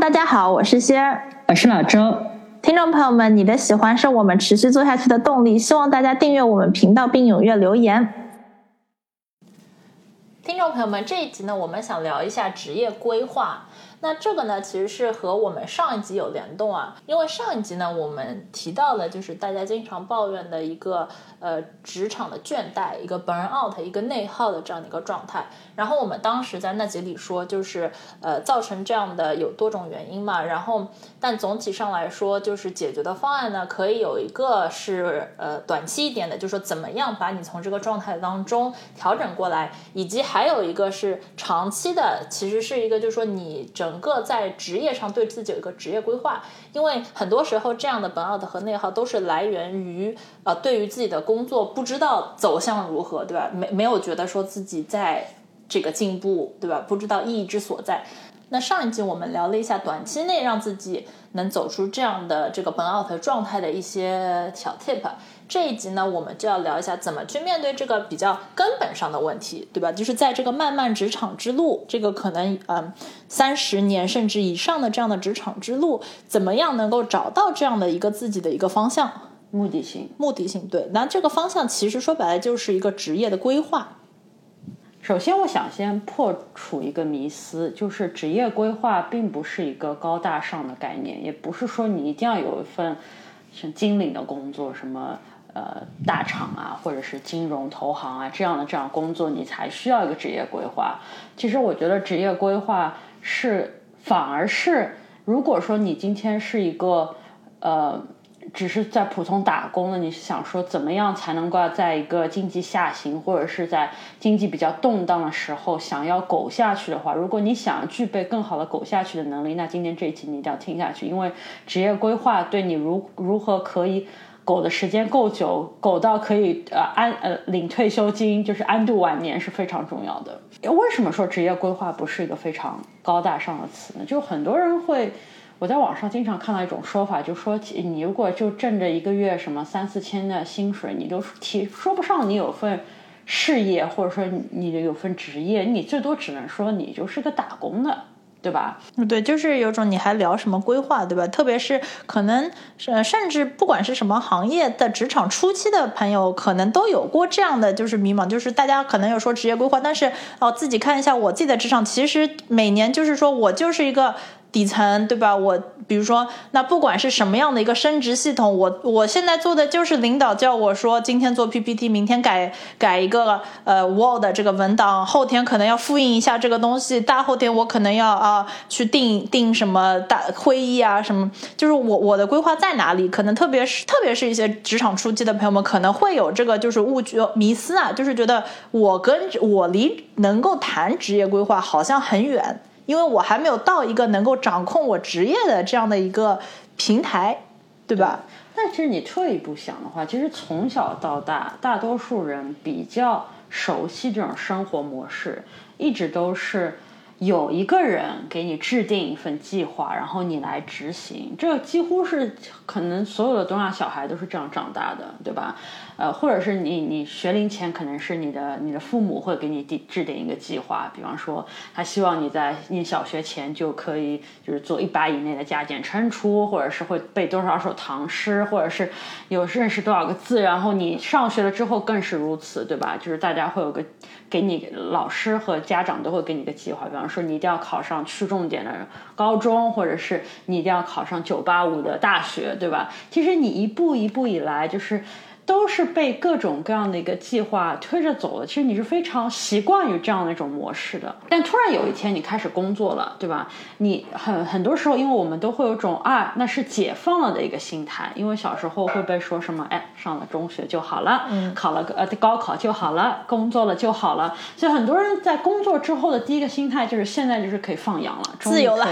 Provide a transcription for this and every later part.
大家好，我是仙儿，我是老周。听众朋友们，你的喜欢是我们持续做下去的动力，希望大家订阅我们频道并踊跃留言。听众朋友们，这一集呢，我们想聊一下职业规划。那这个呢，其实是和我们上一集有联动啊，因为上一集呢，我们提到了就是大家经常抱怨的一个呃职场的倦怠，一个 burn out，一个内耗的这样的一个状态。然后我们当时在那集里说，就是呃造成这样的有多种原因嘛。然后但总体上来说，就是解决的方案呢，可以有一个是呃短期一点的，就是说怎么样把你从这个状态当中调整过来，以及还有一个是长期的，其实是一个就是说你整。整个在职业上对自己有一个职业规划，因为很多时候这样的本 out 和内耗都是来源于呃对于自己的工作不知道走向如何，对吧？没没有觉得说自己在这个进步，对吧？不知道意义之所在。那上一集我们聊了一下短期内让自己能走出这样的这个本 out 状态的一些小 tip。这一集呢，我们就要聊一下怎么去面对这个比较根本上的问题，对吧？就是在这个漫漫职场之路，这个可能嗯三十年甚至以上的这样的职场之路，怎么样能够找到这样的一个自己的一个方向、目的性？目的性对。那这个方向其实说白了就是一个职业的规划。首先，我想先破除一个迷思，就是职业规划并不是一个高大上的概念，也不是说你一定要有一份像经理的工作什么。呃，大厂啊，或者是金融投行啊这样的这样工作，你才需要一个职业规划。其实我觉得职业规划是反而是，如果说你今天是一个呃，只是在普通打工的，你是想说怎么样才能够在一个经济下行或者是在经济比较动荡的时候想要苟下去的话，如果你想具备更好的苟下去的能力，那今天这一期你一定要听下去，因为职业规划对你如如何可以。苟的时间够久，苟到可以呃安呃领退休金，就是安度晚年是非常重要的。为什么说职业规划不是一个非常高大上的词呢？就很多人会，我在网上经常看到一种说法，就说你如果就挣着一个月什么三四千的薪水，你都提说不上你有份事业，或者说你有份职业，你最多只能说你就是个打工的。对吧？对，就是有种你还聊什么规划，对吧？特别是可能，呃，甚至不管是什么行业的职场初期的朋友，可能都有过这样的就是迷茫，就是大家可能有说职业规划，但是哦，自己看一下我自己的职场，其实每年就是说我就是一个。底层对吧？我比如说，那不管是什么样的一个升职系统，我我现在做的就是领导叫我说，今天做 PPT，明天改改一个呃 Word 这个文档，后天可能要复印一下这个东西，大后天我可能要啊去定定什么大会议啊什么，就是我我的规划在哪里？可能特别是特别是一些职场初期的朋友们可能会有这个就是误区迷思啊，就是觉得我跟我离能够谈职业规划好像很远。因为我还没有到一个能够掌控我职业的这样的一个平台，对吧？但其实你退一步想的话，其实从小到大，大多数人比较熟悉这种生活模式，一直都是有一个人给你制定一份计划，然后你来执行。这几乎是可能所有的东亚小孩都是这样长大的，对吧？呃，或者是你你学龄前可能是你的你的父母会给你定制定一个计划，比方说他希望你在念小学前就可以就是做一百以内的加减乘除，或者是会背多少首唐诗，或者是有认识多少个字，然后你上学了之后更是如此，对吧？就是大家会有个给你老师和家长都会给你个计划，比方说你一定要考上区重点的高中，或者是你一定要考上九八五的大学，对吧？其实你一步一步以来就是。都是被各种各样的一个计划推着走的。其实你是非常习惯于这样的一种模式的。但突然有一天你开始工作了，对吧？你很很多时候，因为我们都会有种啊，那是解放了的一个心态。因为小时候会被说什么，哎，上了中学就好了，嗯，考了个呃高考就好了，工作了就好了。所以很多人在工作之后的第一个心态就是现在就是可以放羊了，自由了，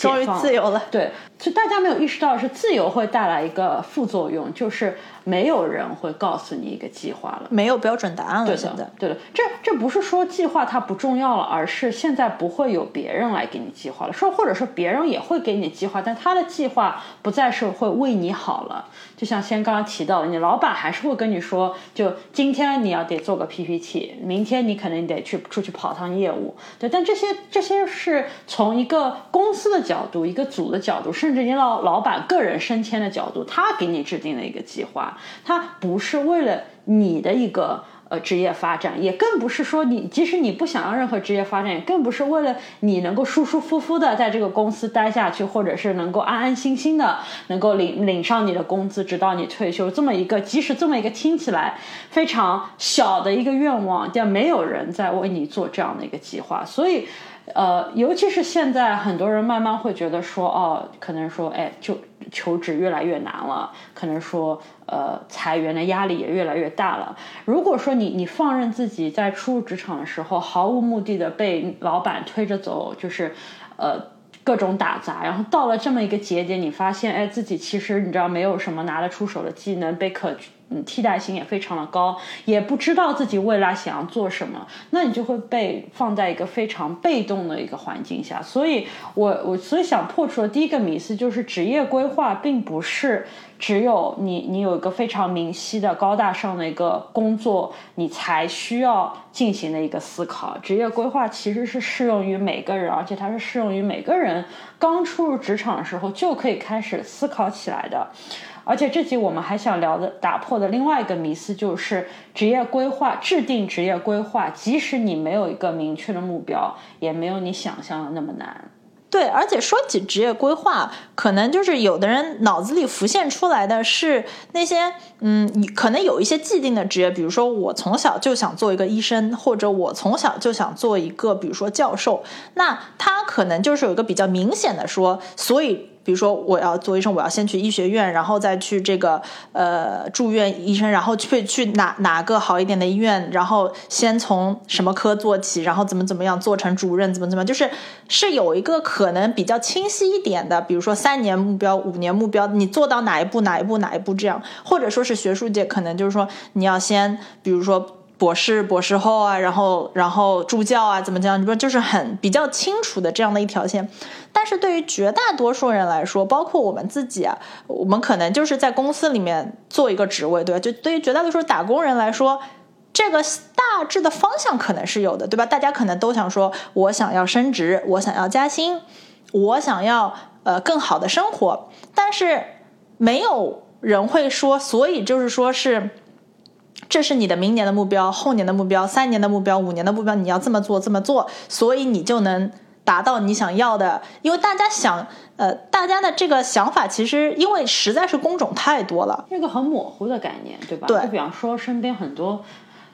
终于自由了。对，就大家没有意识到是自由会带来一个副作用，就是没有人会告诉你一个计划了，没有标准答案了。现在，对的，这这不是说计划它不重要了，而是现在不会有别人来给你计划了，说或者说别人也会给你计划，但他的计划不再是会为你好了。就像先刚刚提到的，你老板还是会跟你说，就今天你要得做个 PPT，明天你可能得去出去跑趟业务，对。但这些这些是从一个公司的角度、一个组的角度，甚至你老老板个人升迁的角度，他给你制定的一个计划，他不是为了你的一个。呃，职业发展也更不是说你，即使你不想要任何职业发展，也更不是为了你能够舒舒服服的在这个公司待下去，或者是能够安安心心的能够领领上你的工资，直到你退休这么一个，即使这么一个听起来非常小的一个愿望，但没有人在为你做这样的一个计划，所以。呃，尤其是现在，很多人慢慢会觉得说，哦，可能说，哎，就求职越来越难了，可能说，呃，裁员的压力也越来越大了。如果说你你放任自己在初入职场的时候，毫无目的的被老板推着走，就是，呃，各种打杂，然后到了这么一个节点，你发现，哎，自己其实你知道没有什么拿得出手的技能被可。嗯，替代性也非常的高，也不知道自己未来想要做什么，那你就会被放在一个非常被动的一个环境下。所以，我我所以想破除的第一个迷思就是，职业规划并不是只有你你有一个非常明晰的高大上的一个工作，你才需要进行的一个思考。职业规划其实是适用于每个人，而且它是适用于每个人刚初入职场的时候就可以开始思考起来的。而且这集我们还想聊的、打破的另外一个迷思就是，职业规划制定职业规划，即使你没有一个明确的目标，也没有你想象的那么难。对，而且说起职业规划，可能就是有的人脑子里浮现出来的是那些，嗯，你可能有一些既定的职业，比如说我从小就想做一个医生，或者我从小就想做一个，比如说教授，那他可能就是有一个比较明显的说，所以。比如说，我要做医生，我要先去医学院，然后再去这个呃住院医生，然后去去哪哪个好一点的医院，然后先从什么科做起，然后怎么怎么样做成主任，怎么怎么，就是是有一个可能比较清晰一点的，比如说三年目标、五年目标，你做到哪一步、哪一步、哪一步这样，或者说是学术界可能就是说你要先，比如说。博士、博士后啊，然后然后助教啊，怎么讲？你不就是很比较清楚的这样的一条线？但是对于绝大多数人来说，包括我们自己啊，我们可能就是在公司里面做一个职位，对吧？就对于绝大多数打工人来说，这个大致的方向可能是有的，对吧？大家可能都想说，我想要升职，我想要加薪，我想要呃更好的生活，但是没有人会说，所以就是说是。这是你的明年的目标、后年的目标、三年的目标、五年的目标，你要这么做、这么做，所以你就能达到你想要的。因为大家想，呃，大家的这个想法其实，因为实在是工种太多了，这个很模糊的概念，对吧？对。就比方说，身边很多。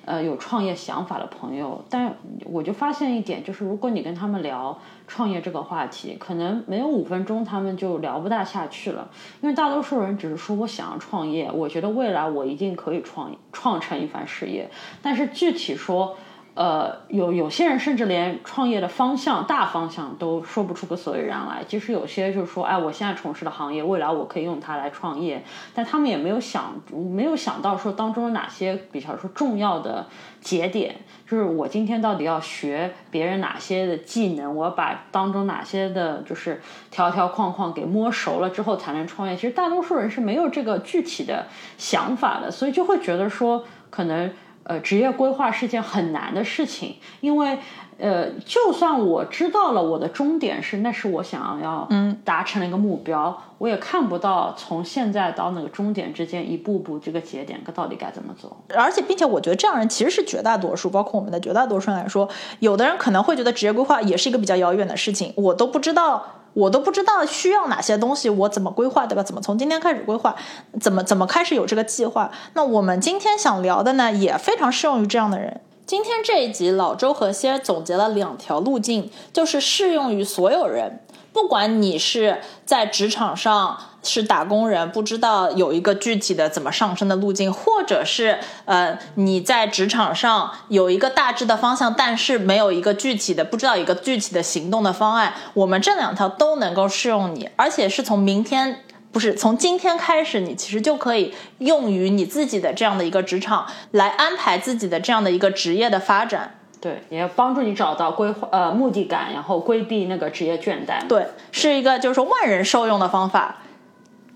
呃，有创业想法的朋友，但我就发现一点，就是如果你跟他们聊创业这个话题，可能没有五分钟，他们就聊不大下去了。因为大多数人只是说我想要创业，我觉得未来我一定可以创创成一番事业，但是具体说。呃，有有些人甚至连创业的方向、大方向都说不出个所以然来。即使有些就是说，哎，我现在从事的行业，未来我可以用它来创业，但他们也没有想，没有想到说当中有哪些比较说重要的节点，就是我今天到底要学别人哪些的技能，我把当中哪些的，就是条条框框给摸熟了之后才能创业。其实大多数人是没有这个具体的想法的，所以就会觉得说可能。呃，职业规划是件很难的事情，因为，呃，就算我知道了我的终点是，那是我想要嗯达成的一个目标，我也看不到从现在到那个终点之间一步步这个节点到底该怎么走。而且，并且我觉得这样人其实是绝大多数，包括我们的绝大多数人来说，有的人可能会觉得职业规划也是一个比较遥远的事情，我都不知道我都不知道需要哪些东西，我怎么规划，对吧？怎么从今天开始规划？怎么怎么开始有这个计划？那我们今天想聊的呢，也非常适用于这样的人。今天这一集，老周和仙总结了两条路径，就是适用于所有人。不管你是在职场上是打工人，不知道有一个具体的怎么上升的路径，或者是呃你在职场上有一个大致的方向，但是没有一个具体的，不知道一个具体的行动的方案，我们这两条都能够适用你，而且是从明天。不是从今天开始，你其实就可以用于你自己的这样的一个职场来安排自己的这样的一个职业的发展。对，也要帮助你找到规划呃目的感，然后规避那个职业倦怠。对，是一个就是说万人受用的方法。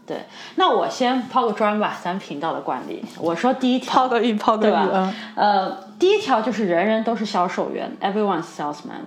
对，那我先抛个砖吧，咱频道的惯例，我说第一条，抛个玉，抛个玉，嗯，呃，第一条就是人人都是销售员，everyone's salesman。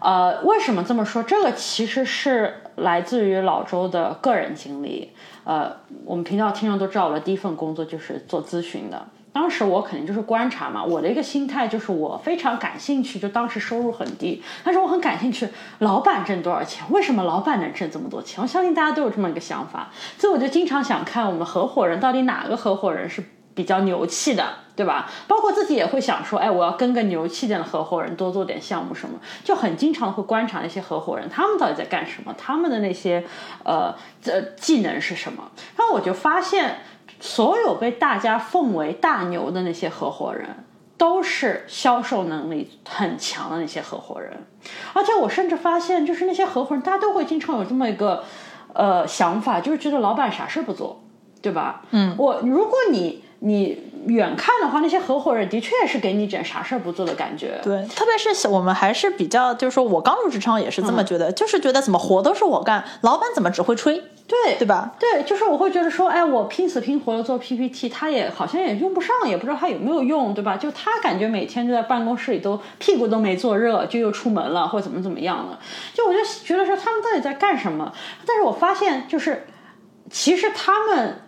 呃，为什么这么说？这个其实是来自于老周的个人经历。呃，我们频道听众都知道，我的第一份工作就是做咨询的。当时我肯定就是观察嘛，我的一个心态就是我非常感兴趣，就当时收入很低，但是我很感兴趣，老板挣多少钱？为什么老板能挣这么多钱？我相信大家都有这么一个想法，所以我就经常想看我们合伙人到底哪个合伙人是。比较牛气的，对吧？包括自己也会想说，哎，我要跟个牛气点的合伙人多做点项目什么，就很经常会观察那些合伙人，他们到底在干什么，他们的那些呃呃技能是什么。然后我就发现，所有被大家奉为大牛的那些合伙人，都是销售能力很强的那些合伙人。而且我甚至发现，就是那些合伙人，大家都会经常有这么一个呃想法，就是觉得老板啥事不做，对吧？嗯，我如果你。你远看的话，那些合伙人的确是给你整啥事儿不做的感觉。对，特别是我们还是比较，就是说我刚入职场也是这么觉得，就是觉得怎么活都是我干，老板怎么只会吹？对，对吧？对，就是我会觉得说，哎，我拼死拼活的做 PPT，他也好像也用不上，也不知道他有没有用，对吧？就他感觉每天就在办公室里都屁股都没坐热，就又出门了，或者怎么怎么样了。就我就觉得说，他们到底在干什么？但是我发现，就是其实他们。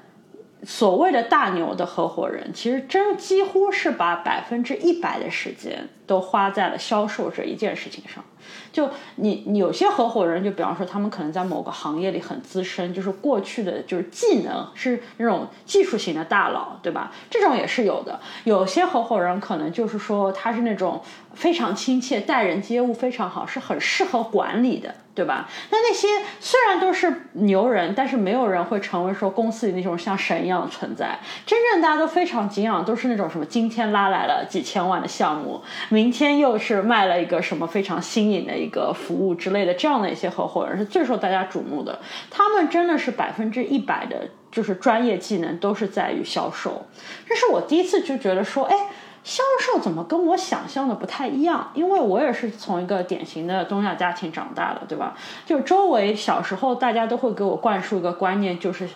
所谓的大牛的合伙人，其实真几乎是把百分之一百的时间都花在了销售这一件事情上。就你，有些合伙人，就比方说他们可能在某个行业里很资深，就是过去的就是技能是那种技术型的大佬，对吧？这种也是有的。有些合伙人可能就是说他是那种非常亲切，待人接物非常好，是很适合管理的。对吧？那那些虽然都是牛人，但是没有人会成为说公司里那种像神一样的存在。真正大家都非常敬仰，都是那种什么今天拉来了几千万的项目，明天又是卖了一个什么非常新的一个服务之类的，这样的一些合伙人是最受大家瞩目的。他们真的是百分之一百的，就是专业技能都是在于销售。这是我第一次就觉得说，哎。销售怎么跟我想象的不太一样？因为我也是从一个典型的东亚家庭长大的，对吧？就周围小时候大家都会给我灌输一个观念，就是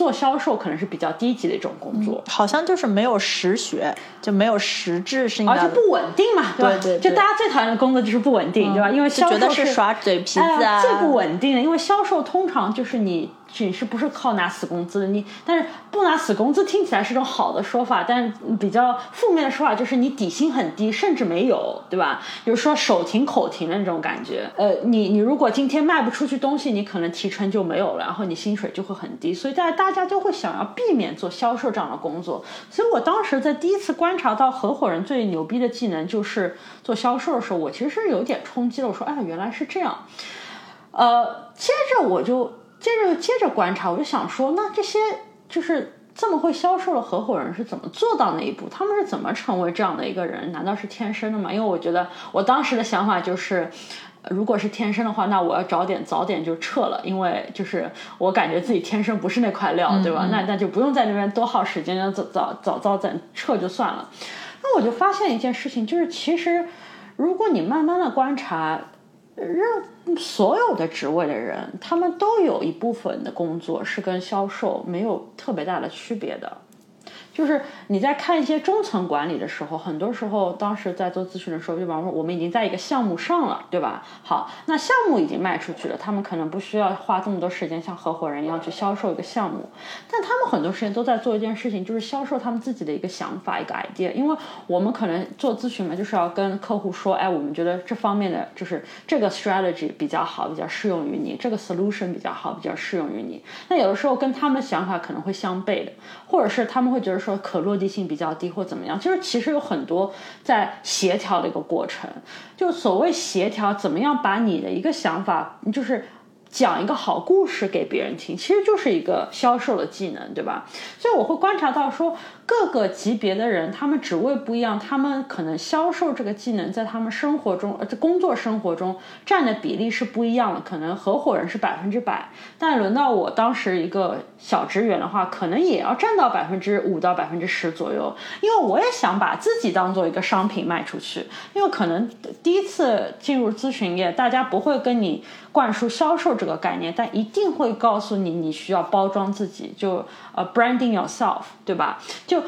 做销售可能是比较低级的一种工作，好像就是没有实学，就没有实质性，而且不稳定嘛，对对？就大家最讨厌的工作就是不稳定，对吧？因为销售是耍嘴皮子啊，最不稳定的，因为销售通常就是你。你是不是靠拿死工资的？你但是不拿死工资听起来是种好的说法，但比较负面的说法就是你底薪很低，甚至没有，对吧？比如说手停口停的那种感觉。呃，你你如果今天卖不出去东西，你可能提成就没有了，然后你薪水就会很低，所以大家大家都会想要避免做销售这样的工作。所以我当时在第一次观察到合伙人最牛逼的技能就是做销售的时候，我其实是有点冲击了。我说，哎，原来是这样。呃，接着我就。接着接着观察，我就想说，那这些就是这么会销售的合伙人是怎么做到那一步？他们是怎么成为这样的一个人？难道是天生的吗？因为我觉得我当时的想法就是，如果是天生的话，那我要早点早点就撤了，因为就是我感觉自己天生不是那块料，对吧？那那就不用在那边多耗时间，早早早早点撤就算了。那我就发现一件事情，就是其实如果你慢慢的观察。任所有的职位的人，他们都有一部分的工作是跟销售没有特别大的区别的。就是你在看一些中层管理的时候，很多时候当时在做咨询的时候，就比方说我们已经在一个项目上了，对吧？好，那项目已经卖出去了，他们可能不需要花这么多时间像合伙人一样去销售一个项目，但他们很多时间都在做一件事情，就是销售他们自己的一个想法、一个 idea。因为我们可能做咨询嘛，就是要跟客户说，哎，我们觉得这方面的就是这个 strategy 比较好，比较适用于你，这个 solution 比较好，比较适用于你。那有的时候跟他们的想法可能会相悖的，或者是他们会觉得说可落地性比较低或怎么样，就是其实有很多在协调的一个过程。就所谓协调，怎么样把你的一个想法，就是讲一个好故事给别人听，其实就是一个销售的技能，对吧？所以我会观察到说。各个级别的人，他们职位不一样，他们可能销售这个技能在他们生活中，呃，工作生活中占的比例是不一样的。可能合伙人是百分之百，但轮到我当时一个小职员的话，可能也要占到百分之五到百分之十左右。因为我也想把自己当做一个商品卖出去，因为可能第一次进入咨询业，大家不会跟你灌输销售这个概念，但一定会告诉你你需要包装自己，就呃 branding yourself，对吧？就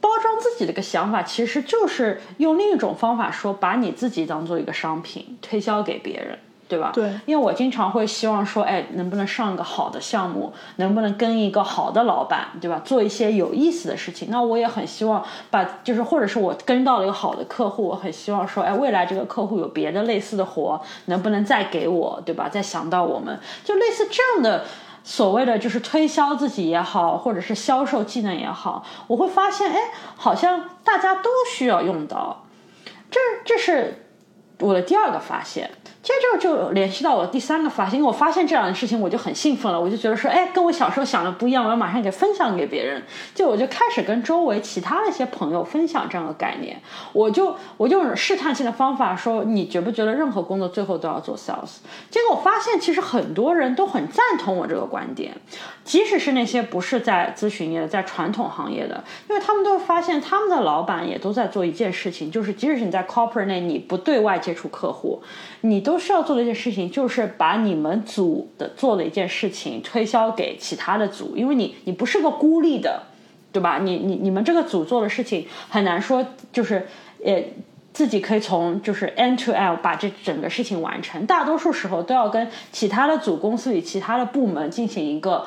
包装自己的一个想法，其实就是用另一种方法说，把你自己当做一个商品推销给别人，对吧？对。因为我经常会希望说，哎，能不能上个好的项目，能不能跟一个好的老板，对吧？做一些有意思的事情。那我也很希望把，就是或者是我跟到了一个好的客户，我很希望说，哎，未来这个客户有别的类似的活，能不能再给我，对吧？再想到我们，就类似这样的。所谓的就是推销自己也好，或者是销售技能也好，我会发现，哎，好像大家都需要用到，这这是我的第二个发现。接着就联系到我第三个发现，因为我发现这两件事情，我就很兴奋了，我就觉得说，哎，跟我小时候想的不一样，我要马上给分享给别人。就我就开始跟周围其他的一些朋友分享这样的概念，我就我就试探性的方法说，你觉不觉得任何工作最后都要做 sales？结果我发现，其实很多人都很赞同我这个观点，即使是那些不是在咨询业、在传统行业的，因为他们都发现，他们的老板也都在做一件事情，就是即使是你在 corporate 内，你不对外接触客户，你都需要做的一件事情，就是把你们组的做的一件事情推销给其他的组，因为你你不是个孤立的，对吧？你你你们这个组做的事情很难说，就是呃自己可以从就是 end to end 把这整个事情完成，大多数时候都要跟其他的组、公司里其他的部门进行一个。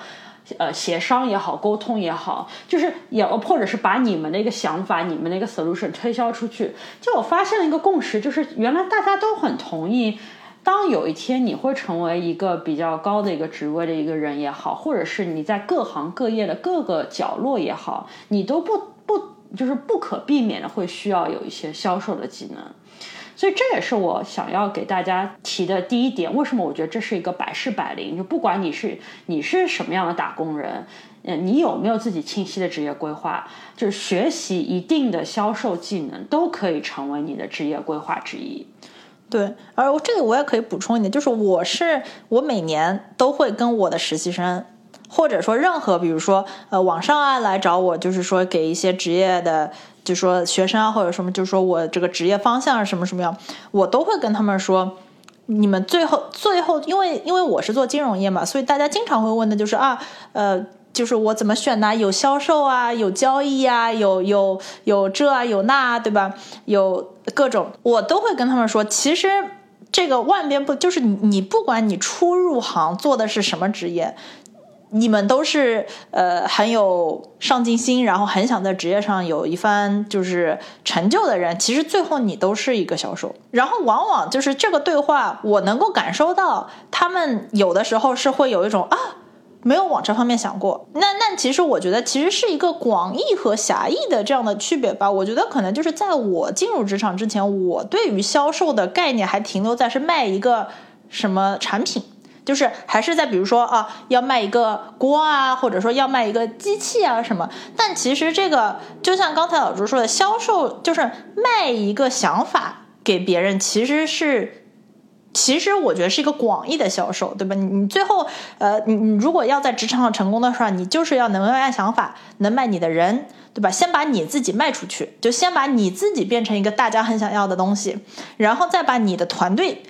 呃，协商也好，沟通也好，就是也或者是把你们的一个想法、你们的一个 solution 推销出去。就我发现了一个共识，就是原来大家都很同意，当有一天你会成为一个比较高的一个职位的一个人也好，或者是你在各行各业的各个角落也好，你都不不就是不可避免的会需要有一些销售的技能。所以这也是我想要给大家提的第一点。为什么我觉得这是一个百试百灵？就不管你是你是什么样的打工人，嗯，你有没有自己清晰的职业规划，就是学习一定的销售技能，都可以成为你的职业规划之一。对，而我这个我也可以补充一点，就是我是我每年都会跟我的实习生。或者说任何，比如说呃，网上啊来找我，就是说给一些职业的，就说学生啊或者什么，就是说我这个职业方向什么什么样，我都会跟他们说，你们最后最后，因为因为我是做金融业嘛，所以大家经常会问的就是啊，呃，就是我怎么选呢？有销售啊，有交易啊，有有有这啊，有那，对吧？有各种，我都会跟他们说，其实这个万变不就是你你不管你初入行做的是什么职业。你们都是呃很有上进心，然后很想在职业上有一番就是成就的人。其实最后你都是一个销售，然后往往就是这个对话，我能够感受到他们有的时候是会有一种啊，没有往这方面想过。那那其实我觉得其实是一个广义和狭义的这样的区别吧。我觉得可能就是在我进入职场之前，我对于销售的概念还停留在是卖一个什么产品。就是还是在比如说啊，要卖一个锅啊，或者说要卖一个机器啊什么。但其实这个就像刚才老朱说的，销售就是卖一个想法给别人，其实是，其实我觉得是一个广义的销售，对吧？你你最后呃，你你如果要在职场上成功的话，你就是要能卖想法，能卖你的人，对吧？先把你自己卖出去，就先把你自己变成一个大家很想要的东西，然后再把你的团队。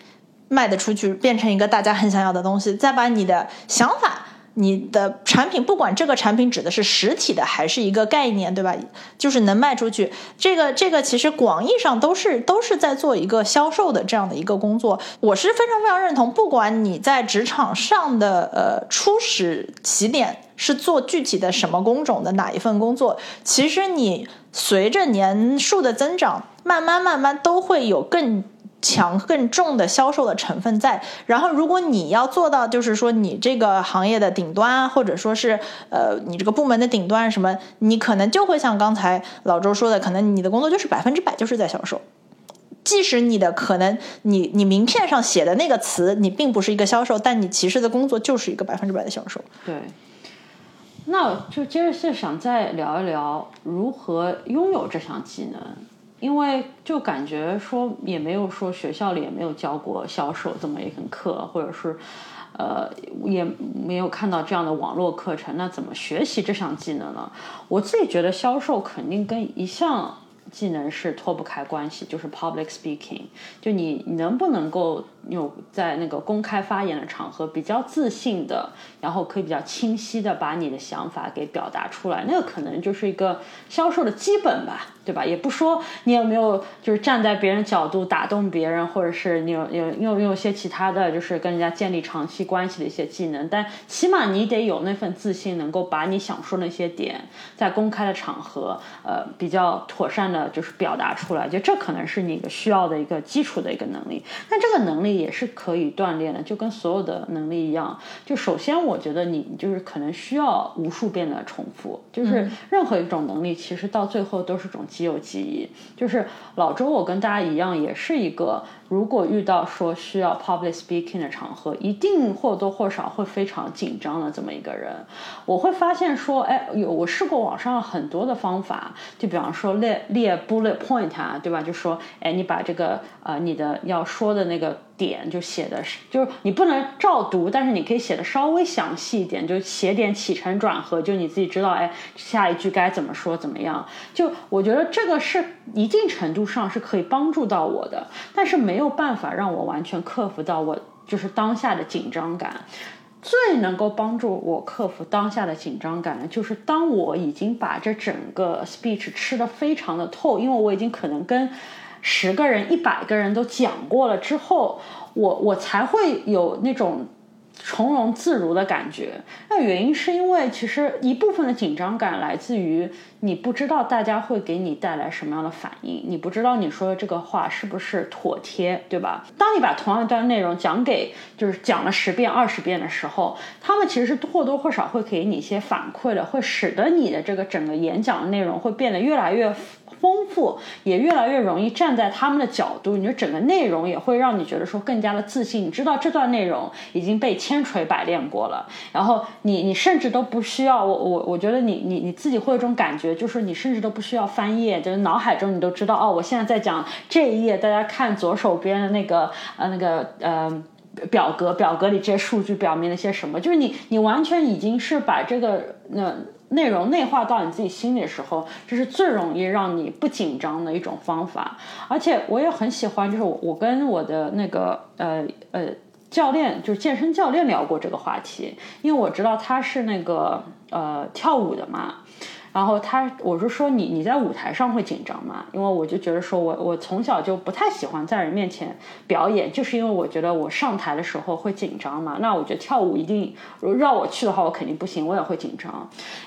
卖得出去，变成一个大家很想要的东西，再把你的想法，你的产品，不管这个产品指的是实体的还是一个概念，对吧？就是能卖出去，这个这个其实广义上都是都是在做一个销售的这样的一个工作。我是非常非常认同，不管你在职场上的呃初始起点是做具体的什么工种的哪一份工作，其实你随着年数的增长，慢慢慢慢都会有更。强更重的销售的成分在，然后如果你要做到，就是说你这个行业的顶端，或者说是呃你这个部门的顶端什么，你可能就会像刚才老周说的，可能你的工作就是百分之百就是在销售，即使你的可能你你名片上写的那个词，你并不是一个销售，但你其实的工作就是一个百分之百的销售。对，那就接着是想再聊一聊如何拥有这项技能。因为就感觉说也没有说学校里也没有教过销售这么一门课，或者是，呃，也没有看到这样的网络课程，那怎么学习这项技能呢？我自己觉得销售肯定跟一项技能是脱不开关系，就是 public speaking，就你能不能够。有在那个公开发言的场合比较自信的，然后可以比较清晰的把你的想法给表达出来，那个可能就是一个销售的基本吧，对吧？也不说你有没有就是站在别人角度打动别人，或者是你有有有有些其他的就是跟人家建立长期关系的一些技能，但起码你得有那份自信，能够把你想说那些点在公开的场合，呃，比较妥善的就是表达出来，就这可能是你一个需要的一个基础的一个能力。那这个能力。也是可以锻炼的，就跟所有的能力一样。就首先，我觉得你就是可能需要无数遍的重复。就是任何一种能力，其实到最后都是种肌肉记忆。就是老周，我跟大家一样，也是一个。如果遇到说需要 public speaking 的场合，一定或多或少会非常紧张的这么一个人。我会发现说，哎，有我试过网上很多的方法，就比方说列列 bullet point 啊，对吧？就说，哎，你把这个呃你的要说的那个点就写的是，就是你不能照读，但是你可以写的稍微详细一点，就写点起承转合，就你自己知道，哎，下一句该怎么说，怎么样？就我觉得这个是一定程度上是可以帮助到我的，但是没。有办法让我完全克服到我就是当下的紧张感。最能够帮助我克服当下的紧张感的，就是当我已经把这整个 speech 吃的非常的透，因为我已经可能跟十个人、一百个人都讲过了之后，我我才会有那种。从容自如的感觉，那原因是因为其实一部分的紧张感来自于你不知道大家会给你带来什么样的反应，你不知道你说的这个话是不是妥帖，对吧？当你把同样一段内容讲给就是讲了十遍、二十遍的时候，他们其实是或多或少会给你一些反馈的，会使得你的这个整个演讲的内容会变得越来越。丰富也越来越容易站在他们的角度，你就整个内容也会让你觉得说更加的自信。你知道这段内容已经被千锤百炼过了，然后你你甚至都不需要我我我觉得你你你自己会有种感觉，就是你甚至都不需要翻页，就是脑海中你都知道哦，我现在在讲这一页，大家看左手边的那个呃那个呃表格，表格里这些数据表明了些什么，就是你你完全已经是把这个那。内容内化到你自己心里的时候，这是最容易让你不紧张的一种方法。而且我也很喜欢，就是我我跟我的那个呃呃教练，就是健身教练聊过这个话题，因为我知道他是那个呃跳舞的嘛。然后他，我是说你你在舞台上会紧张吗？因为我就觉得说我我从小就不太喜欢在人面前表演，就是因为我觉得我上台的时候会紧张嘛。那我觉得跳舞一定让我去的话，我肯定不行，我也会紧张。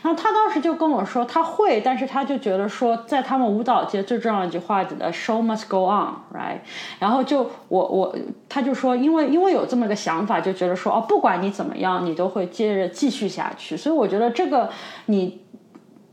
然后他当时就跟我说他会，但是他就觉得说在他们舞蹈界最重要一句话的 show must go on，right？然后就我我他就说，因为因为有这么个想法，就觉得说哦，不管你怎么样，你都会接着继续下去。所以我觉得这个你。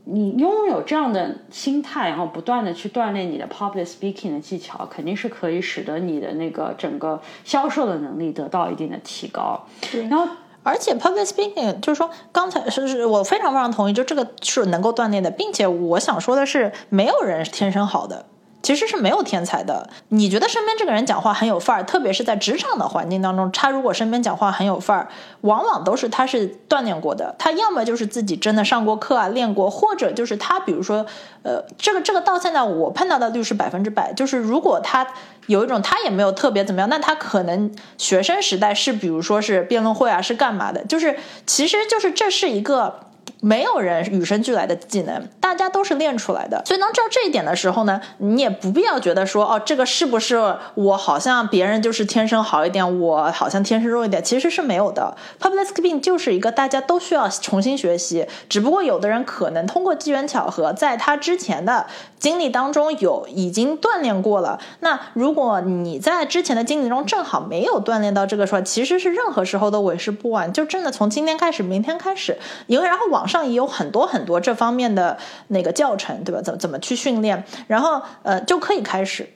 你拥有这样的心态，然后不断的去锻炼你的 public speaking 的技巧，肯定是可以使得你的那个整个销售的能力得到一定的提高。然后，而且 public speaking 就是说，刚才是是我非常非常同意，就这个是能够锻炼的，并且我想说的是，没有人是天生好的。其实是没有天才的。你觉得身边这个人讲话很有范儿，特别是在职场的环境当中，他如果身边讲话很有范儿，往往都是他是锻炼过的。他要么就是自己真的上过课啊，练过，或者就是他，比如说，呃，这个这个到现在我碰到的率是百分之百，就是如果他有一种他也没有特别怎么样，那他可能学生时代是比如说是辩论会啊，是干嘛的？就是其实就是这是一个。没有人与生俱来的技能，大家都是练出来的。所以当知道这一点的时候呢，你也不必要觉得说，哦，这个是不是我好像别人就是天生好一点，我好像天生弱一点，其实是没有的。Public speaking 就是一个大家都需要重新学习，只不过有的人可能通过机缘巧合，在他之前的经历当中有已经锻炼过了。那如果你在之前的经历中正好没有锻炼到这个时候，其实是任何时候都为时不晚，就真的从今天开始，明天开始，因为然后往网。上也有很多很多这方面的那个教程，对吧？怎么怎么去训练，然后呃就可以开始。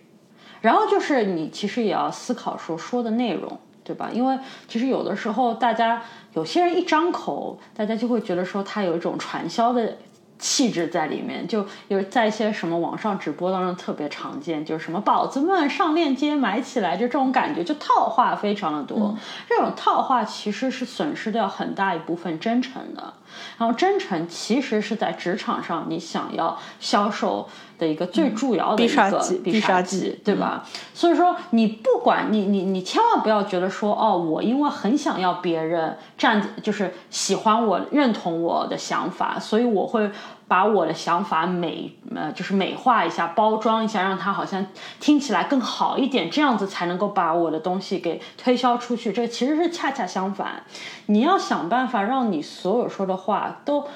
然后就是你其实也要思考说说的内容，对吧？因为其实有的时候大家有些人一张口，大家就会觉得说他有一种传销的。气质在里面，就有在一些什么网上直播当中特别常见，就是什么宝子们上链接买起来，就这种感觉，就套话非常的多。这种套话其实是损失掉很大一部分真诚的。然后真诚其实是在职场上你想要销售的一个最重要的一个必杀技，对吧？所以说你不管你你你千万不要觉得说哦，我因为很想要别人站，就是喜欢我、认同我的想法，所以我会。把我的想法美呃，就是美化一下，包装一下，让它好像听起来更好一点，这样子才能够把我的东西给推销出去。这其实是恰恰相反，你要想办法让你所有说的话都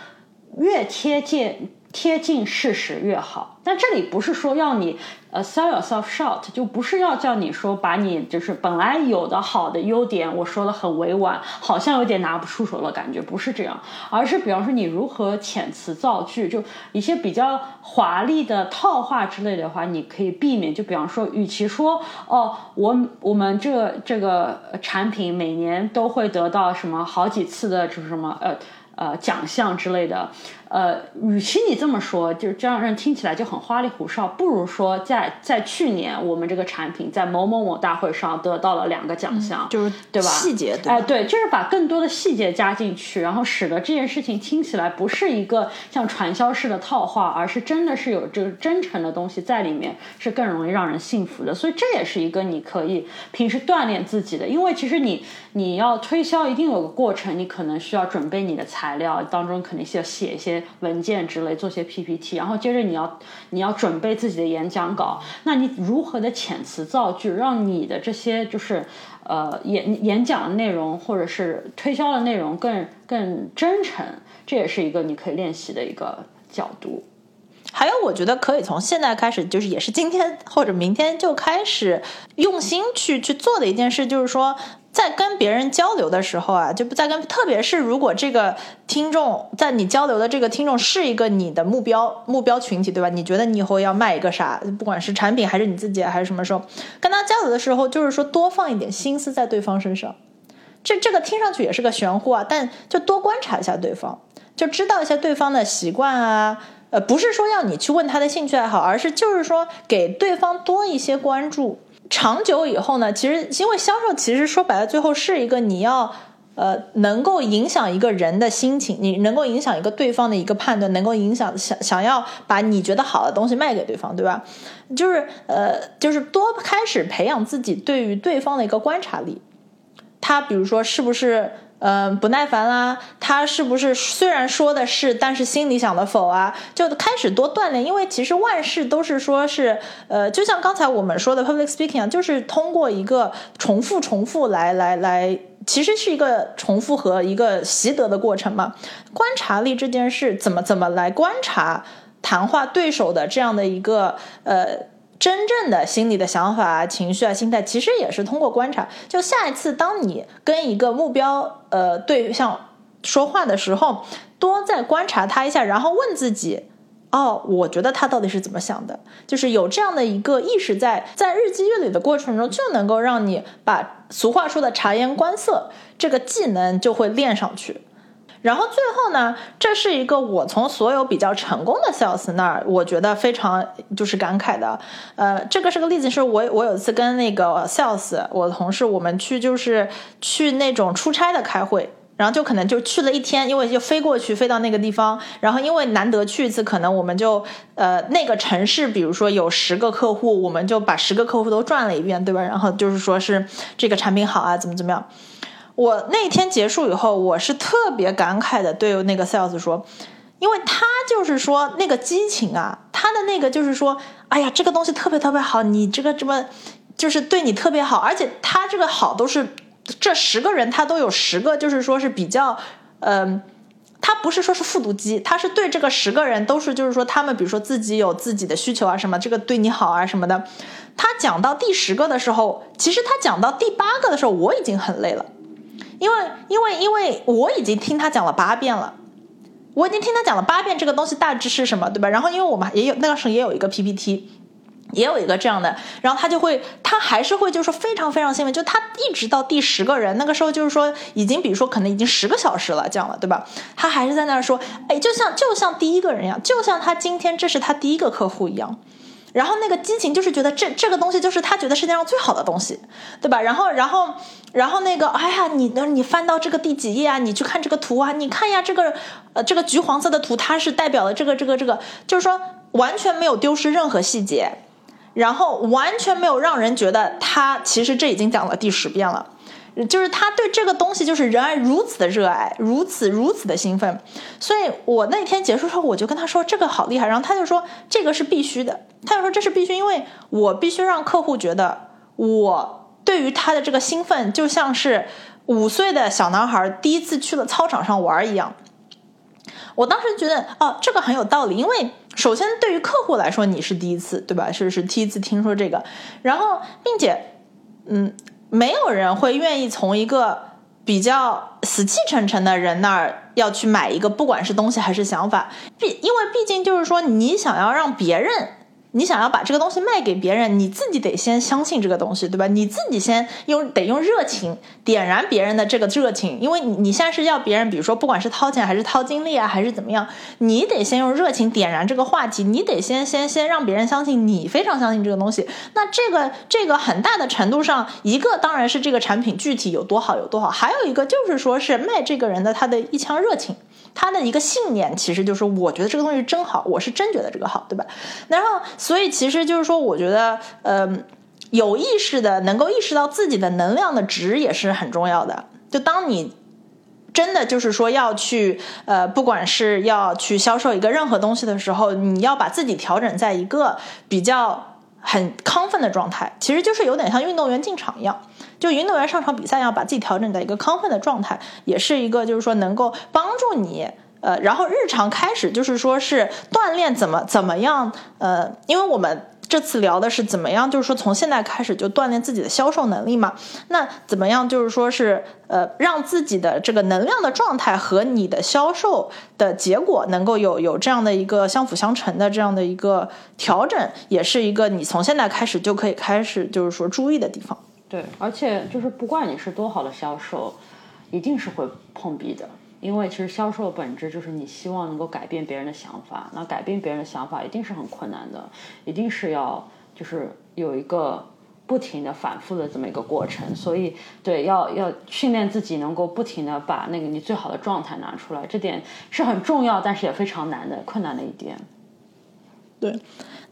越贴近。贴近事实越好，但这里不是说要你呃 sell yourself short，就不是要叫你说把你就是本来有的好的优点我说的很委婉，好像有点拿不出手的感觉，不是这样，而是比方说你如何遣词造句，就一些比较华丽的套话之类的话，你可以避免。就比方说，与其说哦，我我们这这个产品每年都会得到什么好几次的，就是什么呃呃奖项之类的。呃，与其你这么说，就是这样让人听起来就很花里胡哨，不如说在在去年我们这个产品在某某某大会上得到了两个奖项，就是对吧？细节，哎，对，就是把更多的细节加进去，然后使得这件事情听起来不是一个像传销式的套话，而是真的是有这个真诚的东西在里面，是更容易让人信服的。所以这也是一个你可以平时锻炼自己的，因为其实你你要推销一定有个过程，你可能需要准备你的材料，当中肯定需要写一些。文件之类做些 PPT，然后接着你要你要准备自己的演讲稿，那你如何的遣词造句，让你的这些就是呃演演讲的内容或者是推销的内容更更真诚，这也是一个你可以练习的一个角度。还有，我觉得可以从现在开始，就是也是今天或者明天就开始用心去去做的一件事，就是说。在跟别人交流的时候啊，就不在跟，特别是如果这个听众在你交流的这个听众是一个你的目标目标群体，对吧？你觉得你以后要卖一个啥，不管是产品还是你自己还是什么时候，跟他交流的时候，就是说多放一点心思在对方身上。这这个听上去也是个玄乎啊，但就多观察一下对方，就知道一下对方的习惯啊。呃，不是说要你去问他的兴趣爱好，而是就是说给对方多一些关注。长久以后呢，其实因为销售，其实说白了，最后是一个你要呃能够影响一个人的心情，你能够影响一个对方的一个判断，能够影响想想要把你觉得好的东西卖给对方，对吧？就是呃，就是多开始培养自己对于对方的一个观察力。他比如说是不是？嗯，不耐烦啦，他是不是虽然说的是，但是心里想的否啊？就开始多锻炼，因为其实万事都是说是，呃，就像刚才我们说的 public speaking 啊，就是通过一个重复、重复来来来，其实是一个重复和一个习得的过程嘛。观察力这件事，怎么怎么来观察谈话对手的这样的一个呃。真正的心理的想法啊、情绪啊、心态，其实也是通过观察。就下一次，当你跟一个目标呃对象说话的时候，多再观察他一下，然后问自己：哦，我觉得他到底是怎么想的？就是有这样的一个意识，在在日积月累的过程中，就能够让你把俗话说的察言观色这个技能就会练上去。然后最后呢，这是一个我从所有比较成功的 sales 那儿，我觉得非常就是感慨的。呃，这个是个例子，是我我有一次跟那个 sales 我同事，我们去就是去那种出差的开会。然后就可能就去了一天，因为就飞过去，飞到那个地方。然后因为难得去一次，可能我们就呃那个城市，比如说有十个客户，我们就把十个客户都转了一遍，对吧？然后就是说是这个产品好啊，怎么怎么样。我那天结束以后，我是特别感慨的对那个 sales 说，因为他就是说那个激情啊，他的那个就是说，哎呀，这个东西特别特别好，你这个这么就是对你特别好，而且他这个好都是。这十个人他都有十个，就是说是比较，嗯，他不是说是复读机，他是对这个十个人都是，就是说他们比如说自己有自己的需求啊什么，这个对你好啊什么的。他讲到第十个的时候，其实他讲到第八个的时候，我已经很累了，因为因为因为我已经听他讲了八遍了，我已经听他讲了八遍这个东西大致是什么，对吧？然后因为我们也有那个时候也有一个 PPT。也有一个这样的，然后他就会，他还是会，就是非常非常兴奋，就他一直到第十个人，那个时候就是说已经，比如说可能已经十个小时了，这样了，对吧？他还是在那儿说，哎，就像就像第一个人一样，就像他今天这是他第一个客户一样，然后那个激情就是觉得这这个东西就是他觉得世界上最好的东西，对吧？然后然后然后那个，哎呀，你你翻到这个第几页啊？你去看这个图啊？你看一下，这个呃这个橘黄色的图，它是代表了这个这个这个，就是说完全没有丢失任何细节。然后完全没有让人觉得他其实这已经讲了第十遍了，就是他对这个东西就是仍然如此的热爱，如此如此的兴奋。所以我那天结束之后，我就跟他说这个好厉害，然后他就说这个是必须的，他就说这是必须，因为我必须让客户觉得我对于他的这个兴奋就像是五岁的小男孩第一次去了操场上玩一样。我当时觉得哦，这个很有道理，因为。首先，对于客户来说，你是第一次，对吧？是是第一次听说这个，然后，并且，嗯，没有人会愿意从一个比较死气沉沉的人那儿要去买一个，不管是东西还是想法，毕因为毕竟就是说，你想要让别人。你想要把这个东西卖给别人，你自己得先相信这个东西，对吧？你自己先用得用热情点燃别人的这个热情，因为你你现在是要别人，比如说不管是掏钱还是掏精力啊，还是怎么样，你得先用热情点燃这个话题，你得先先先让别人相信你非常相信这个东西。那这个这个很大的程度上，一个当然是这个产品具体有多好有多好，还有一个就是说是卖这个人的他的一腔热情。他的一个信念其实就是，我觉得这个东西真好，我是真觉得这个好，对吧？然后，所以其实就是说，我觉得，嗯，有意识的能够意识到自己的能量的值也是很重要的。就当你真的就是说要去，呃，不管是要去销售一个任何东西的时候，你要把自己调整在一个比较很亢奋的状态，其实就是有点像运动员进场一样。就运动员上场比赛，要把自己调整在一个亢奋的状态，也是一个就是说能够帮助你，呃，然后日常开始就是说是锻炼怎么怎么样，呃，因为我们这次聊的是怎么样，就是说从现在开始就锻炼自己的销售能力嘛。那怎么样就是说是呃让自己的这个能量的状态和你的销售的结果能够有有这样的一个相辅相成的这样的一个调整，也是一个你从现在开始就可以开始就是说注意的地方。对，而且就是不管你是多好的销售，一定是会碰壁的，因为其实销售本质就是你希望能够改变别人的想法，那改变别人的想法一定是很困难的，一定是要就是有一个不停的反复的这么一个过程，所以对，要要训练自己能够不停的把那个你最好的状态拿出来，这点是很重要，但是也非常难的，困难的一点。对，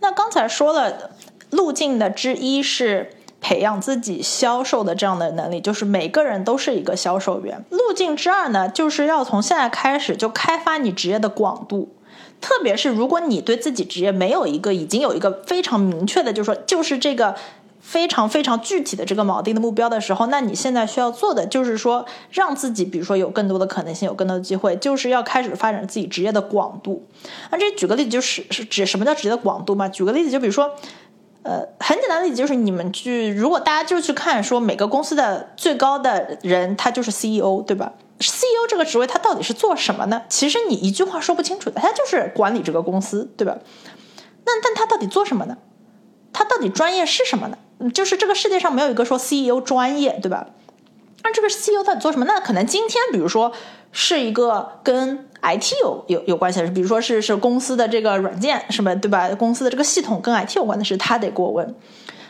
那刚才说了路径的之一是。培养自己销售的这样的能力，就是每个人都是一个销售员。路径之二呢，就是要从现在开始就开发你职业的广度，特别是如果你对自己职业没有一个已经有一个非常明确的，就是说就是这个非常非常具体的这个锚定的目标的时候，那你现在需要做的就是说，让自己比如说有更多的可能性，有更多的机会，就是要开始发展自己职业的广度。那这举个例子，就是是指什么叫职业的广度嘛？举个例子，就比如说。呃，很简单的例子就是，你们去如果大家就去看说每个公司的最高的人，他就是 CEO，对吧？CEO 这个职位他到底是做什么呢？其实你一句话说不清楚的，他就是管理这个公司，对吧？那但他到底做什么呢？他到底专业是什么呢？就是这个世界上没有一个说 CEO 专业，对吧？那这个 CEO 到底做什么？那可能今天比如说是一个跟 IT 有有有关系的事，比如说是是公司的这个软件什么对吧？公司的这个系统跟 IT 有关的事，他得过问。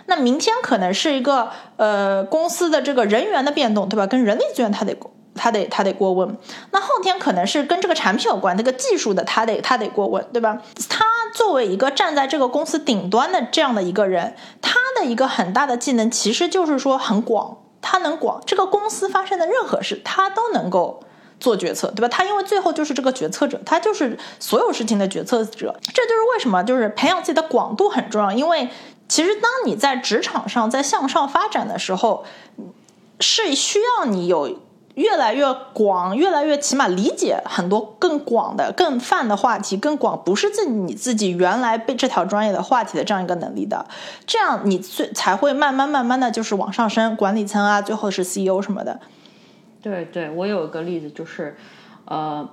那明天可能是一个呃公司的这个人员的变动，对吧？跟人力资源他得他得他得过问。那后天可能是跟这个产品有关，这个技术的他得他得过问，对吧？他作为一个站在这个公司顶端的这样的一个人，他的一个很大的技能其实就是说很广，他能广这个公司发生的任何事，他都能够做决策，对吧？他因为最后就是这个决策者，他就是所有事情的决策者。这就是为什么就是培养自己的广度很重要，因为。其实，当你在职场上在向上发展的时候，是需要你有越来越广、越来越起码理解很多更广的、更泛的话题，更广不是自己你自己原来被这条专业的话题的这样一个能力的。这样你最才会慢慢慢慢的就是往上升，管理层啊，最后是 CEO 什么的。对对，我有一个例子就是，呃。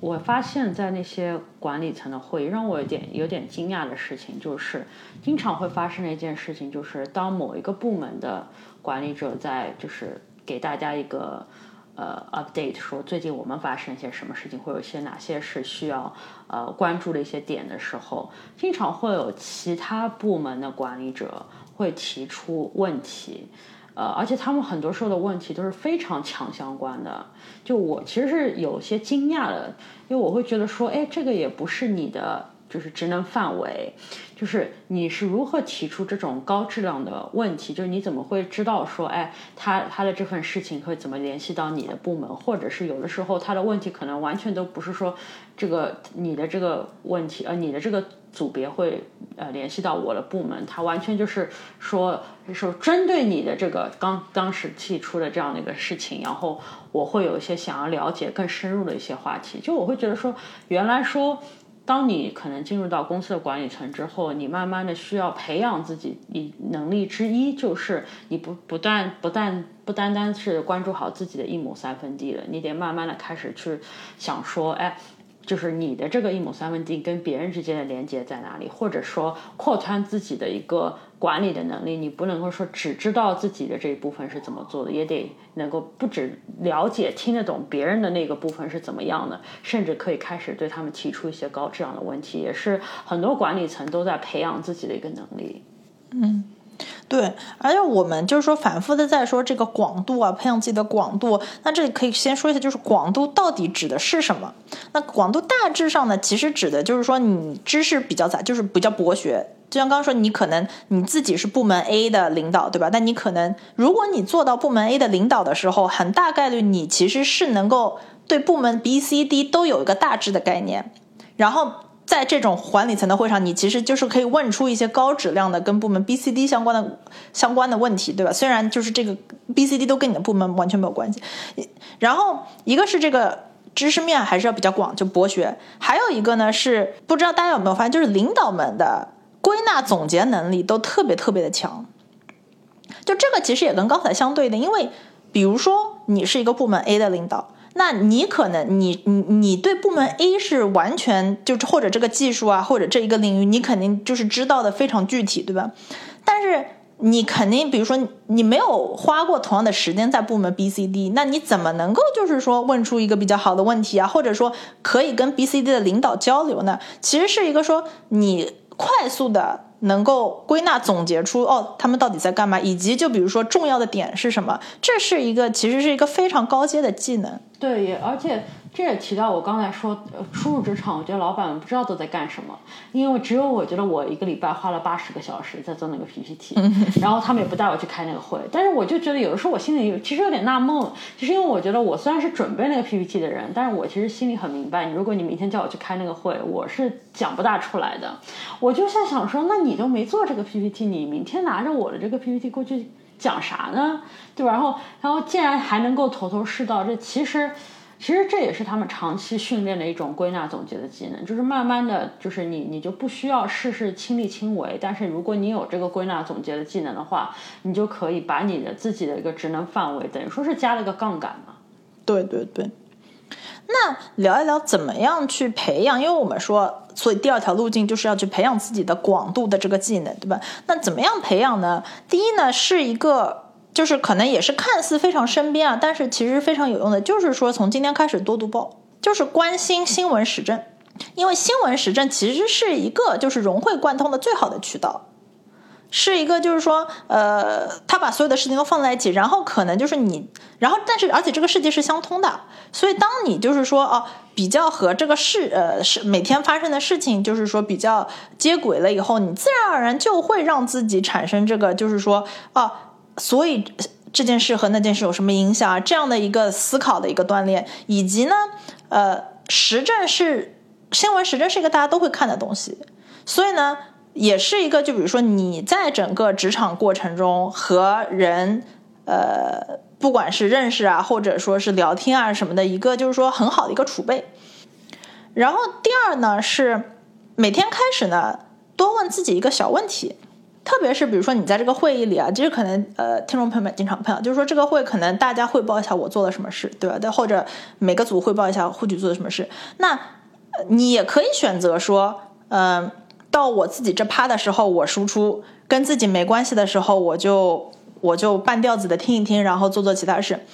我发现，在那些管理层的会议，让我有点有点惊讶的事情，就是经常会发生的一件事情，就是当某一个部门的管理者在就是给大家一个呃 update，说最近我们发生一些什么事情，会有一些哪些是需要呃关注的一些点的时候，经常会有其他部门的管理者会提出问题。呃，而且他们很多时候的问题都是非常强相关的。就我其实是有些惊讶的，因为我会觉得说，哎，这个也不是你的就是职能范围，就是你是如何提出这种高质量的问题？就是你怎么会知道说，哎，他他的这份事情会怎么联系到你的部门？或者是有的时候他的问题可能完全都不是说这个你的这个问题，呃，你的这个。组别会呃联系到我的部门，他完全就是说说针对你的这个刚当时提出的这样的一个事情，然后我会有一些想要了解更深入的一些话题。就我会觉得说，原来说当你可能进入到公司的管理层之后，你慢慢的需要培养自己，你能力之一就是你不不断不但不单单是关注好自己的一亩三分地了，你得慢慢的开始去想说，哎。就是你的这个一亩三分地跟别人之间的连接在哪里，或者说扩宽自己的一个管理的能力，你不能够说只知道自己的这一部分是怎么做的，也得能够不止了解、听得懂别人的那个部分是怎么样的，甚至可以开始对他们提出一些高质量的问题，也是很多管理层都在培养自己的一个能力。嗯。对，而且我们就是说反复的在说这个广度啊，培养自己的广度。那这里可以先说一下，就是广度到底指的是什么？那广度大致上呢，其实指的就是说你知识比较杂，就是比较博学。就像刚刚说，你可能你自己是部门 A 的领导，对吧？但你可能如果你做到部门 A 的领导的时候，很大概率你其实是能够对部门 B、C、D 都有一个大致的概念，然后。在这种管理层的会上，你其实就是可以问出一些高质量的跟部门 B、C、D 相关的相关的问题，对吧？虽然就是这个 B、C、D 都跟你的部门完全没有关系。然后一个是这个知识面还是要比较广，就博学；还有一个呢是不知道大家有没有发现，就是领导们的归纳总结能力都特别特别的强。就这个其实也跟刚才相对的，因为比如说你是一个部门 A 的领导。那你可能你你你对部门 A 是完全就是或者这个技术啊或者这一个领域你肯定就是知道的非常具体对吧？但是你肯定比如说你没有花过同样的时间在部门 B、C、D，那你怎么能够就是说问出一个比较好的问题啊？或者说可以跟 B、C、D 的领导交流呢？其实是一个说你快速的能够归纳总结出哦他们到底在干嘛，以及就比如说重要的点是什么？这是一个其实是一个非常高阶的技能。对，也而且这也提到我刚才说，初入职场，我觉得老板们不知道都在干什么，因为只有我觉得我一个礼拜花了八十个小时在做那个 PPT，然后他们也不带我去开那个会，但是我就觉得有的时候我心里其实有点纳闷，就是因为我觉得我虽然是准备那个 PPT 的人，但是我其实心里很明白，如果你明天叫我去开那个会，我是讲不大出来的。我就在想说，那你都没做这个 PPT，你明天拿着我的这个 PPT 过去。讲啥呢？对吧？然后，然后，竟然还能够头头是道，这其实，其实这也是他们长期训练的一种归纳总结的技能。就是慢慢的就是你，你就不需要事事亲力亲为，但是如果你有这个归纳总结的技能的话，你就可以把你的自己的一个职能范围，等于说是加了个杠杆嘛。对对对。那聊一聊怎么样去培养，因为我们说，所以第二条路径就是要去培养自己的广度的这个技能，对吧？那怎么样培养呢？第一呢，是一个。就是可能也是看似非常身边啊，但是其实非常有用的，就是说从今天开始多读报，就是关心新闻时政，因为新闻时政其实是一个就是融会贯通的最好的渠道。是一个，就是说，呃，他把所有的事情都放在一起，然后可能就是你，然后但是而且这个世界是相通的，所以当你就是说哦，比较和这个事，呃，是每天发生的事情，就是说比较接轨了以后，你自然而然就会让自己产生这个，就是说哦，所以这件事和那件事有什么影响啊？这样的一个思考的一个锻炼，以及呢，呃，时政是新闻时政是一个大家都会看的东西，所以呢。也是一个，就比如说你在整个职场过程中和人，呃，不管是认识啊，或者说是聊天啊什么的，一个就是说很好的一个储备。然后第二呢是每天开始呢多问自己一个小问题，特别是比如说你在这个会议里啊，其实可能呃听众朋友们经常碰到，就是说这个会可能大家汇报一下我做了什么事，对吧？或者每个组汇报一下护局做了什么事，那你也可以选择说，嗯。到我自己这趴的时候，我输出；跟自己没关系的时候，我就我就半吊子的听一听，然后做做其他事。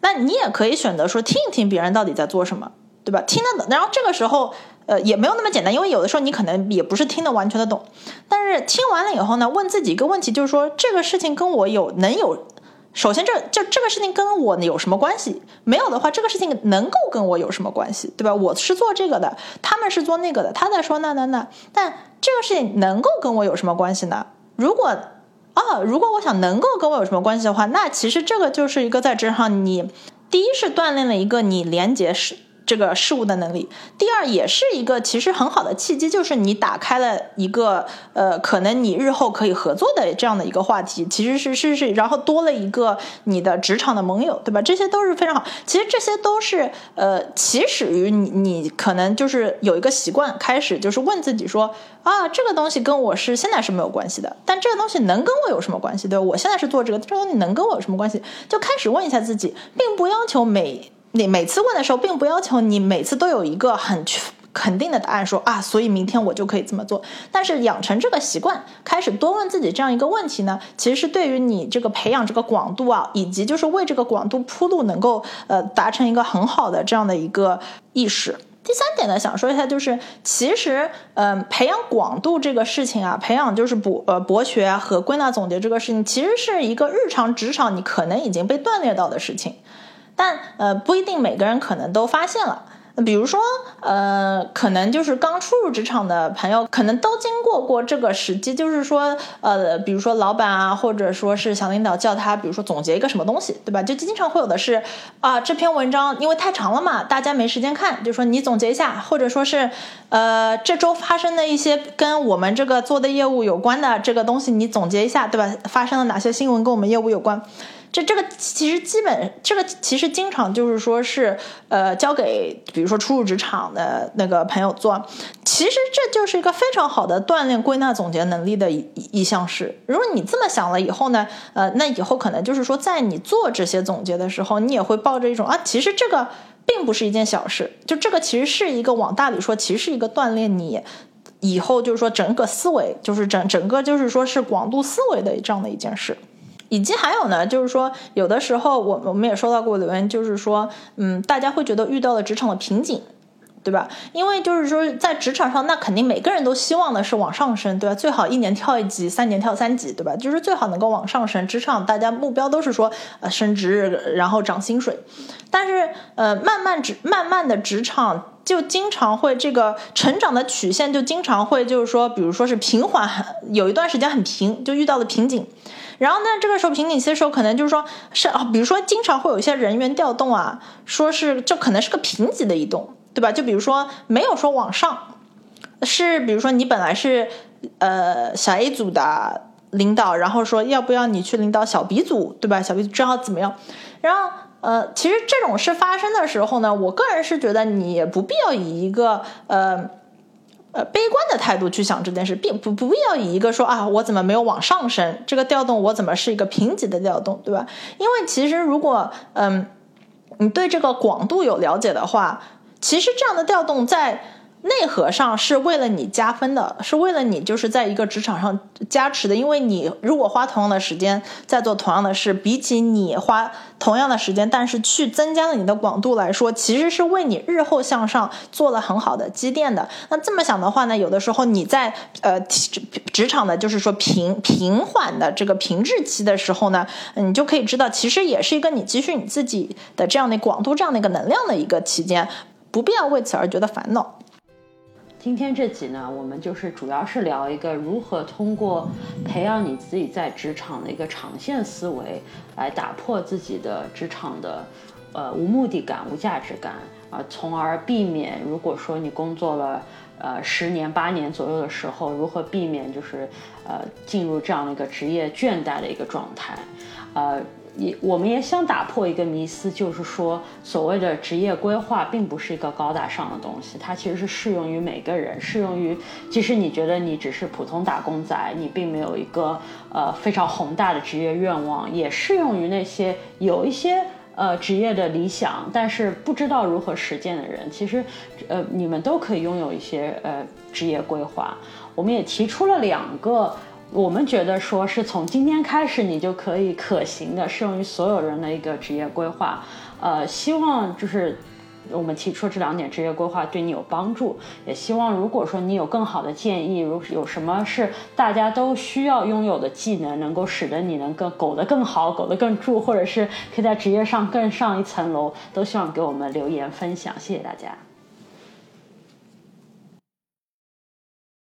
那你也可以选择说听一听别人到底在做什么，对吧？听得懂，然后这个时候，呃，也没有那么简单，因为有的时候你可能也不是听得完全的懂。但是听完了以后呢，问自己一个问题，就是说这个事情跟我有能有。首先，这就这个事情跟我有什么关系？没有的话，这个事情能够跟我有什么关系？对吧？我是做这个的，他们是做那个的。他在说那那那，但这个事情能够跟我有什么关系呢？如果啊，如果我想能够跟我有什么关系的话，那其实这个就是一个在职场上，你第一是锻炼了一个你廉洁是。这个事物的能力，第二也是一个其实很好的契机，就是你打开了一个呃，可能你日后可以合作的这样的一个话题，其实是是是，然后多了一个你的职场的盟友，对吧？这些都是非常好。其实这些都是呃，起始于你你可能就是有一个习惯，开始就是问自己说啊，这个东西跟我是现在是没有关系的，但这个东西能跟我有什么关系？对？我现在是做这个，这个东西能跟我有什么关系？就开始问一下自己，并不要求每。你每次问的时候，并不要求你每次都有一个很肯定的答案，说啊，所以明天我就可以这么做。但是养成这个习惯，开始多问自己这样一个问题呢，其实是对于你这个培养这个广度啊，以及就是为这个广度铺路，能够呃达成一个很好的这样的一个意识。第三点呢，想说一下，就是其实嗯，培养广度这个事情啊，培养就是博呃博学和归纳总结这个事情，其实是一个日常职场你可能已经被锻炼到的事情。但呃，不一定每个人可能都发现了。比如说，呃，可能就是刚初入职场的朋友，可能都经过过这个时机，就是说，呃，比如说老板啊，或者说是小领导叫他，比如说总结一个什么东西，对吧？就经常会有的是啊，这篇文章因为太长了嘛，大家没时间看，就说你总结一下，或者说是呃，这周发生的一些跟我们这个做的业务有关的这个东西，你总结一下，对吧？发生了哪些新闻跟我们业务有关？这这个其实基本，这个其实经常就是说是，呃，交给比如说初入职场的那个朋友做，其实这就是一个非常好的锻炼归纳总结能力的一一项事。如果你这么想了以后呢，呃，那以后可能就是说，在你做这些总结的时候，你也会抱着一种啊，其实这个并不是一件小事，就这个其实是一个往大里说，其实是一个锻炼你以后就是说整个思维，就是整整个就是说是广度思维的这样的一件事。以及还有呢，就是说，有的时候我我们也收到过留言，就是说，嗯，大家会觉得遇到了职场的瓶颈，对吧？因为就是说，在职场上，那肯定每个人都希望的是往上升，对吧？最好一年跳一级，三年跳三级，对吧？就是最好能够往上升。职场大家目标都是说，呃，升职，然后涨薪水。但是，呃，慢慢职慢慢的职场就经常会这个成长的曲线就经常会就是说，比如说是平缓，有一段时间很平，就遇到了瓶颈。然后呢，这个时候瓶颈期的时候，可能就是说是啊，比如说经常会有一些人员调动啊，说是就可能是个平级的移动，对吧？就比如说没有说往上，是比如说你本来是呃小 A 组的领导，然后说要不要你去领导小 B 组，对吧？小 B 组正好怎么样？然后呃，其实这种事发生的时候呢，我个人是觉得你不必要以一个呃。呃，悲观的态度去想这件事，并不不必要以一个说啊，我怎么没有往上升？这个调动我怎么是一个平级的调动，对吧？因为其实如果嗯，你对这个广度有了解的话，其实这样的调动在内核上是为了你加分的，是为了你就是在一个职场上加持的。因为你如果花同样的时间在做同样的事，比起你花同样的时间，但是去增加了你的广度来说，其实是为你日后向上做了很好的积淀的。那这么想的话呢，有的时候你在呃职职场的，就是说平平缓的这个平滞期的时候呢，你就可以知道，其实也是一个你积蓄你自己的这样的广度、这样的一个能量的一个期间，不必要为此而觉得烦恼。今天这集呢，我们就是主要是聊一个如何通过培养你自己在职场的一个长线思维，来打破自己的职场的呃无目的感、无价值感啊，从而避免如果说你工作了呃十年、八年左右的时候，如何避免就是呃进入这样的一个职业倦怠的一个状态，呃。也，我们也想打破一个迷思，就是说，所谓的职业规划并不是一个高大上的东西，它其实是适用于每个人，适用于即使你觉得你只是普通打工仔，你并没有一个呃非常宏大的职业愿望，也适用于那些有一些呃职业的理想，但是不知道如何实践的人。其实，呃，你们都可以拥有一些呃职业规划。我们也提出了两个。我们觉得说是从今天开始，你就可以可行的适用于所有人的一个职业规划。呃，希望就是我们提出这两点职业规划对你有帮助。也希望如果说你有更好的建议，如有什么是大家都需要拥有的技能，能够使得你能更苟得更好，苟得更住，或者是可以在职业上更上一层楼，都希望给我们留言分享。谢谢大家。